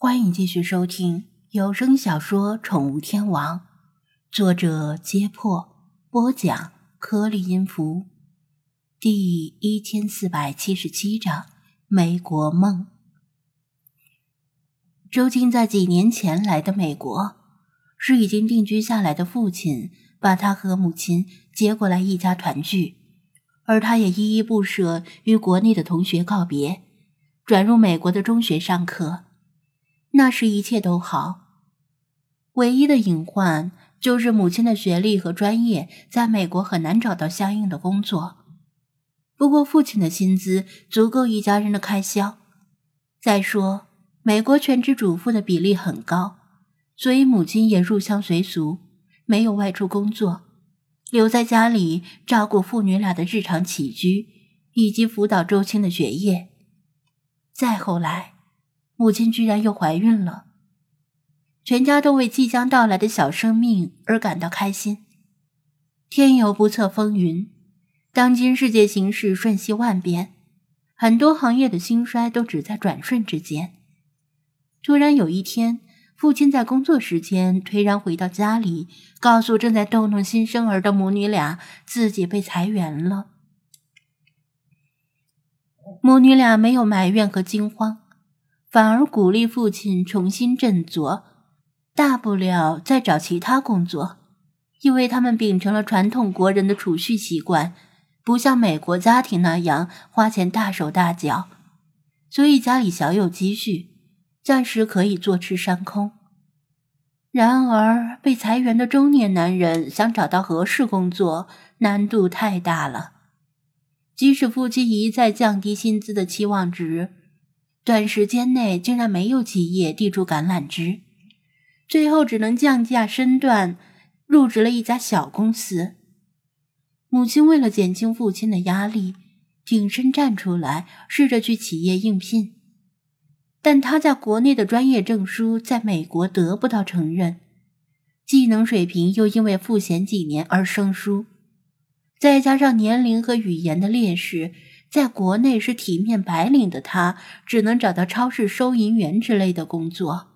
欢迎继续收听有声小说《宠物天王》，作者：揭破，播讲：颗粒音符，第一千四百七十七章《美国梦》。周金在几年前来的美国，是已经定居下来的父亲把他和母亲接过来一家团聚，而他也依依不舍与国内的同学告别，转入美国的中学上课。那时一切都好，唯一的隐患就是母亲的学历和专业在美国很难找到相应的工作。不过父亲的薪资足够一家人的开销。再说，美国全职主妇的比例很高，所以母亲也入乡随俗，没有外出工作，留在家里照顾父女俩的日常起居，以及辅导周青的学业。再后来。母亲居然又怀孕了，全家都为即将到来的小生命而感到开心。天有不测风云，当今世界形势瞬息万变，很多行业的兴衰都只在转瞬之间。突然有一天，父亲在工作时间颓然回到家里，告诉正在逗弄新生儿的母女俩，自己被裁员了。母女俩没有埋怨和惊慌。反而鼓励父亲重新振作，大不了再找其他工作，因为他们秉承了传统国人的储蓄习惯，不像美国家庭那样花钱大手大脚，所以家里小有积蓄，暂时可以坐吃山空。然而，被裁员的中年男人想找到合适工作，难度太大了，即使父亲一再降低薪资的期望值。短时间内竟然没有企业递出橄榄枝，最后只能降价身段，入职了一家小公司。母亲为了减轻父亲的压力，挺身站出来，试着去企业应聘。但他在国内的专业证书在美国得不到承认，技能水平又因为赋闲几年而生疏，再加上年龄和语言的劣势。在国内是体面白领的他，只能找到超市收银员之类的工作。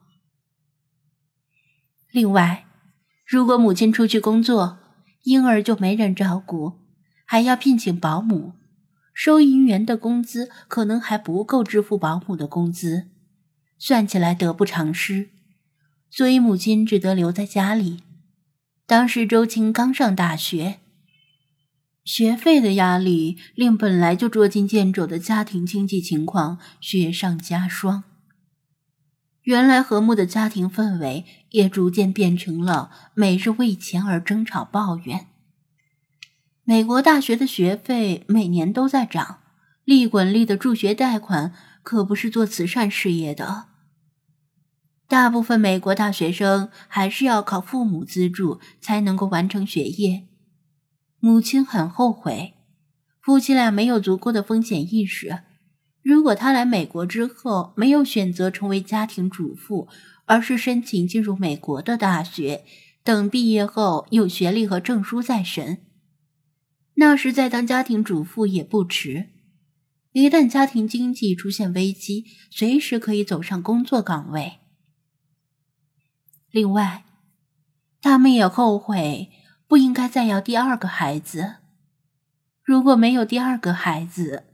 另外，如果母亲出去工作，婴儿就没人照顾，还要聘请保姆，收银员的工资可能还不够支付保姆的工资，算起来得不偿失。所以母亲只得留在家里。当时周青刚上大学。学费的压力令本来就捉襟见肘的家庭经济情况雪上加霜。原来和睦的家庭氛围也逐渐变成了每日为钱而争吵、抱怨。美国大学的学费每年都在涨，利滚利的助学贷款可不是做慈善事业的。大部分美国大学生还是要靠父母资助才能够完成学业。母亲很后悔，夫妻俩没有足够的风险意识。如果他来美国之后没有选择成为家庭主妇，而是申请进入美国的大学，等毕业后有学历和证书在身，那时再当家庭主妇也不迟。一旦家庭经济出现危机，随时可以走上工作岗位。另外，他们也后悔。不应该再要第二个孩子。如果没有第二个孩子，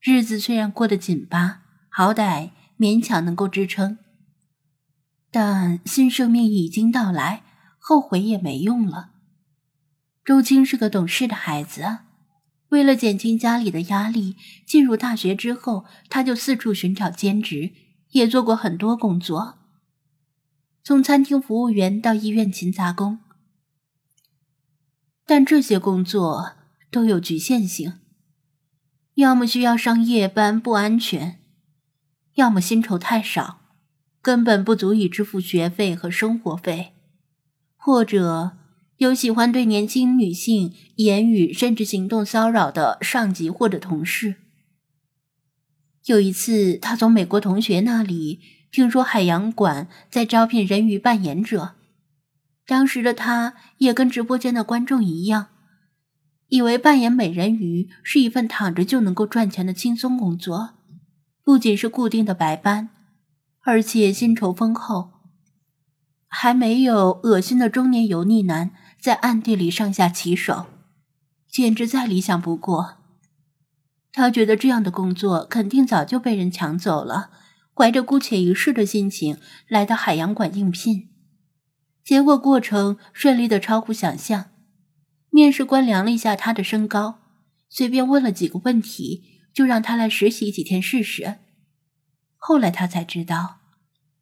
日子虽然过得紧巴，好歹勉强能够支撑。但新生命已经到来，后悔也没用了。周青是个懂事的孩子，为了减轻家里的压力，进入大学之后，他就四处寻找兼职，也做过很多工作，从餐厅服务员到医院勤杂工。但这些工作都有局限性，要么需要上夜班不安全，要么薪酬太少，根本不足以支付学费和生活费，或者有喜欢对年轻女性言语甚至行动骚扰的上级或者同事。有一次，他从美国同学那里听说海洋馆在招聘人鱼扮演者。当时的他也跟直播间的观众一样，以为扮演美人鱼是一份躺着就能够赚钱的轻松工作，不仅是固定的白班，而且薪酬丰厚，还没有恶心的中年油腻男在暗地里上下其手，简直再理想不过。他觉得这样的工作肯定早就被人抢走了，怀着姑且一试的心情来到海洋馆应聘，结果过程顺利的超乎想象。面试官量了一下他的身高，随便问了几个问题，就让他来实习几天试试。后来他才知道，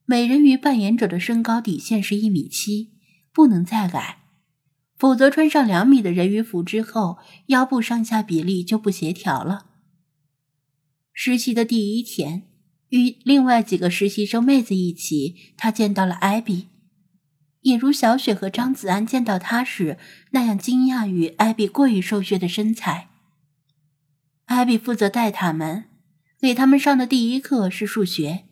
美人鱼扮演者的身高底线是一米七，不能再矮，否则穿上两米的人鱼服之后，腰部上下比例就不协调了。实习的第一天，与另外几个实习生妹子一起，他见到了艾比，也如小雪和张子安见到他时那样惊讶于艾比过于瘦削的身材。艾比负责带他们。给他们上的第一课是数学，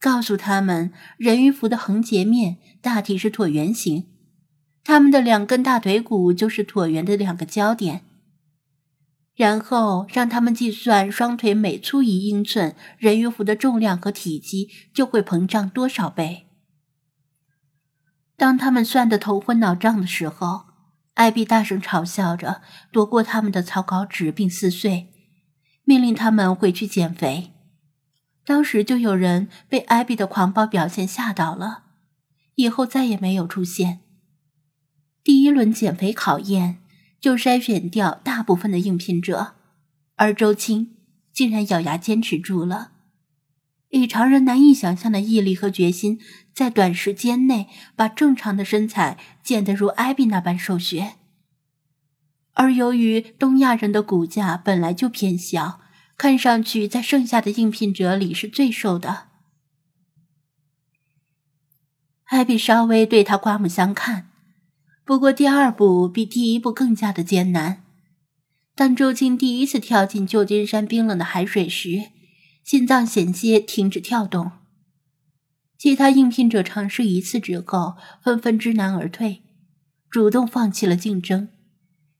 告诉他们人鱼服的横截面大体是椭圆形，他们的两根大腿骨就是椭圆的两个焦点。然后让他们计算双腿每粗一英寸，人鱼服的重量和体积就会膨胀多少倍。当他们算得头昏脑胀的时候，艾比大声嘲笑着，夺过他们的草稿纸并撕碎。命令他们回去减肥。当时就有人被艾比的狂暴表现吓到了，以后再也没有出现。第一轮减肥考验就筛选掉大部分的应聘者，而周青竟然咬牙坚持住了，以常人难以想象的毅力和决心，在短时间内把正常的身材减得如艾比那般瘦削。而由于东亚人的骨架本来就偏小，看上去在剩下的应聘者里是最瘦的。艾比稍微对他刮目相看，不过第二步比第一步更加的艰难。当周青第一次跳进旧金山冰冷的海水时，心脏险些停止跳动。其他应聘者尝试一次之后，纷纷知难而退，主动放弃了竞争。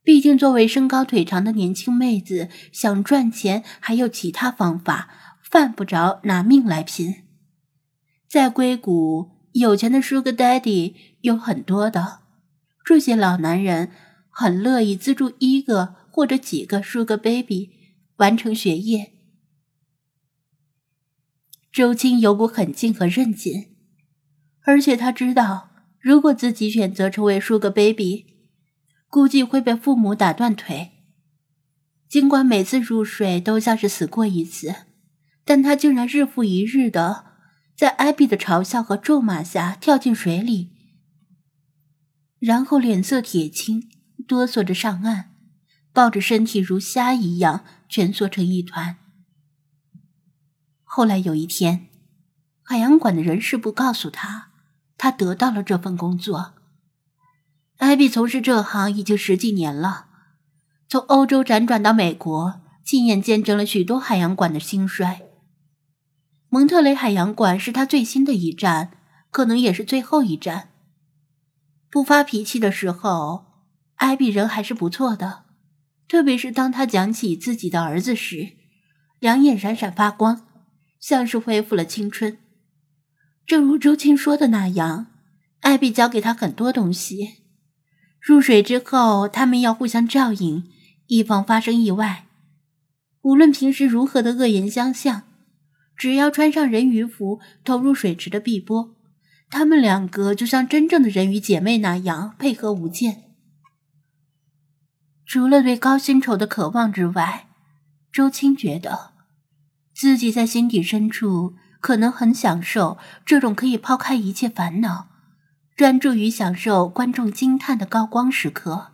毕竟，作为身高腿长的年轻妹子，想赚钱还有其他方法，犯不着拿命来拼。在硅谷，有钱的 Sugar Daddy 有很多的，这些老男人很乐意资助一个或者几个 Sugar Baby 完成学业。周青有股狠劲和韧劲，而且他知道，如果自己选择成为 Sugar Baby。估计会被父母打断腿。尽管每次入水都像是死过一次，但他竟然日复一日的在艾比的嘲笑和咒骂下跳进水里，然后脸色铁青，哆嗦着上岸，抱着身体如虾一样蜷缩成一团。后来有一天，海洋馆的人事部告诉他，他得到了这份工作。艾比从事这行已经十几年了，从欧洲辗转到美国，亲眼见证了许多海洋馆的兴衰。蒙特雷海洋馆是他最新的一站，可能也是最后一站。不发脾气的时候，艾比人还是不错的，特别是当他讲起自己的儿子时，两眼闪闪发光，像是恢复了青春。正如周青说的那样，艾比教给他很多东西。入水之后，他们要互相照应，以防发生意外。无论平时如何的恶言相向，只要穿上人鱼服，投入水池的碧波，他们两个就像真正的人鱼姐妹那样配合无间。除了对高薪酬的渴望之外，周青觉得自己在心底深处可能很享受这种可以抛开一切烦恼。专注于享受观众惊叹的高光时刻。